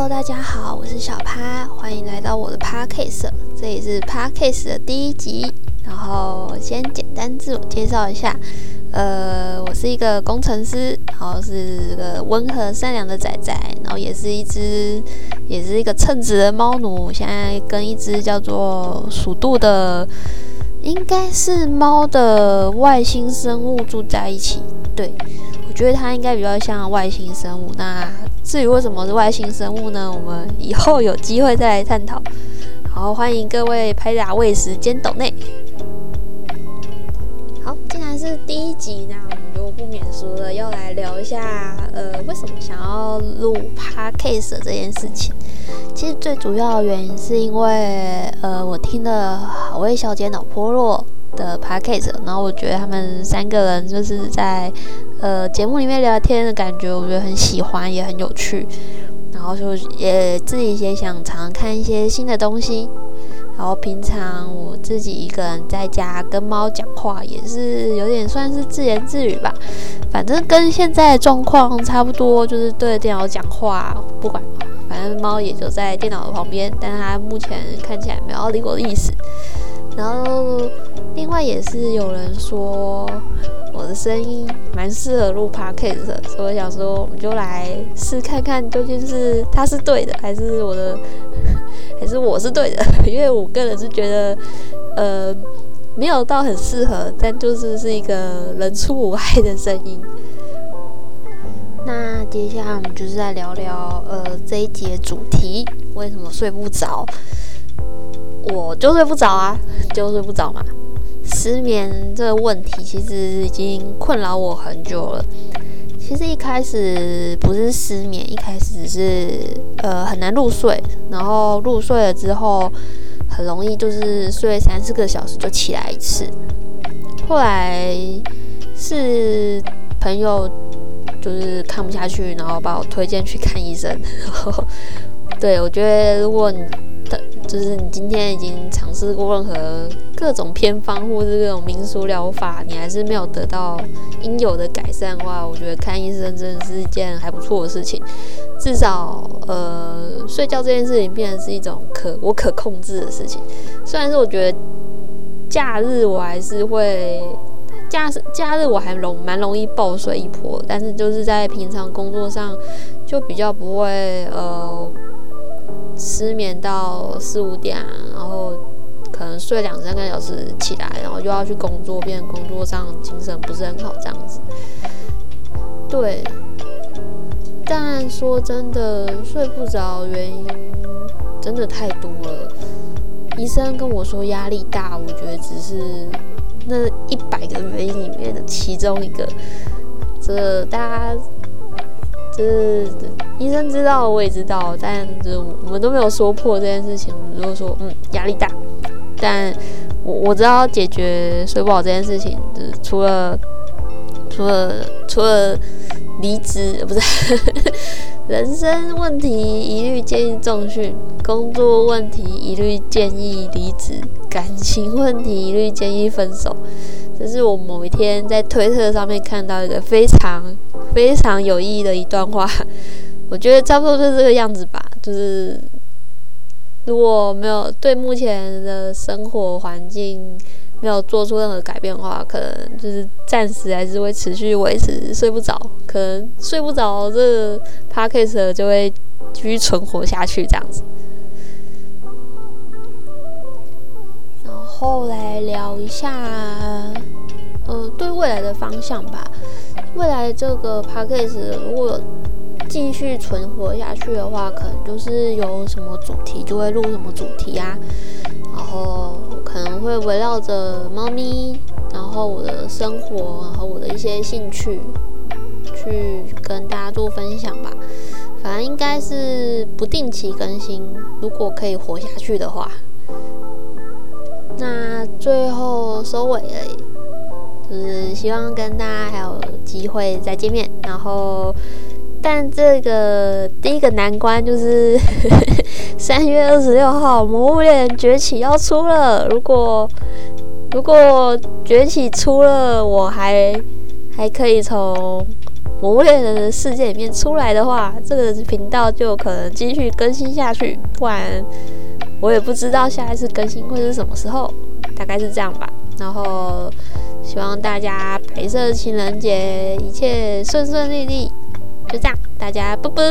Hello，大家好，我是小趴，欢迎来到我的 Podcast，这也是 Podcast 的第一集。然后先简单自我介绍一下，呃，我是一个工程师，然后是个温和善良的仔仔，然后也是一只，也是一个称职的猫奴。现在跟一只叫做鼠度的，应该是猫的外星生物住在一起。对我觉得它应该比较像外星生物。那至于为什么是外星生物呢？我们以后有机会再来探讨。好，欢迎各位拍打喂食兼斗内。好，既然是第一集，那我们就不免俗的要来聊一下，呃，为什么想要录 podcast 这件事情。其实最主要的原因是因为，呃，我听了好味小姐脑波弱的 podcast，然后我觉得他们三个人就是在呃节目里面聊天的感觉，我觉得很喜欢，也很有趣。然后就也自己也想常看一些新的东西。然后平常我自己一个人在家跟猫讲话，也是有点算是自言自语吧。反正跟现在的状况差不多，就是对着电脑讲话，不管，反正猫也就在电脑的旁边，但它目前看起来没有理我的意思。然后另外也是有人说我的声音蛮适合录 podcast 的，所以我想说我们就来试看看，究竟是他是对的，还是我的。还是我是对的，因为我个人是觉得，呃，没有到很适合，但就是是一个人畜无害的声音。那接下来我们就是在聊聊，呃，这一节主题，为什么睡不着？我就睡不着啊，就睡不着嘛。失眠这个问题其实已经困扰我很久了。其实一开始不是失眠，一开始是呃很难入睡，然后入睡了之后很容易就是睡三四个小时就起来一次。后来是朋友就是看不下去，然后把我推荐去看医生。然后对我觉得如果你就是你今天已经尝试过任何各种偏方或者各种民俗疗法，你还是没有得到应有的改善的话，我觉得看医生真的是一件还不错的事情。至少，呃，睡觉这件事情变成是一种可我可控制的事情。虽然是我觉得假日我还是会假假日我还容蛮容易暴睡一波，但是就是在平常工作上就比较不会呃。失眠到四五点，然后可能睡两三个小时起来，然后又要去工作，变工作上精神不是很好这样子。对，但说真的，睡不着原因真的太多了。医生跟我说压力大，我觉得只是那一百个原因里面的其中一个。这大家。是医生知道，我也知道，但是我们都没有说破这件事情。如果说嗯压力大，但我我知道解决睡不好这件事情，就是除了除了除了离职不是 人生问题一律建议重训，工作问题一律建议离职，感情问题一律建议分手。这是我某一天在推特上面看到一个非常非常有意义的一段话，我觉得差不多就是这个样子吧。就是如果没有对目前的生活环境没有做出任何改变的话，可能就是暂时还是会持续维持睡不着，可能睡不着，这个 p a c k a g e 就会继续存活下去这样子。然后来聊一下，呃，对未来的方向吧。未来这个 p a c k a g e 如果继续存活下去的话，可能就是有什么主题就会录什么主题啊。然后可能会围绕着猫咪，然后我的生活，然后我的一些兴趣，去跟大家做分享吧。反正应该是不定期更新，如果可以活下去的话。那最后收尾而已，就是希望跟大家还有机会再见面然后但这个第一个难关就是 三月二十六号魔物猎人崛起要出了如果如果崛起出了我还还可以从魔物猎人的世界里面出来的话这个频道就可能继续更新下去不然我也不知道下一次更新会是什么时候大概是这样吧。然后希望大家白色情人节一切顺顺利利。就这样大家啵啵。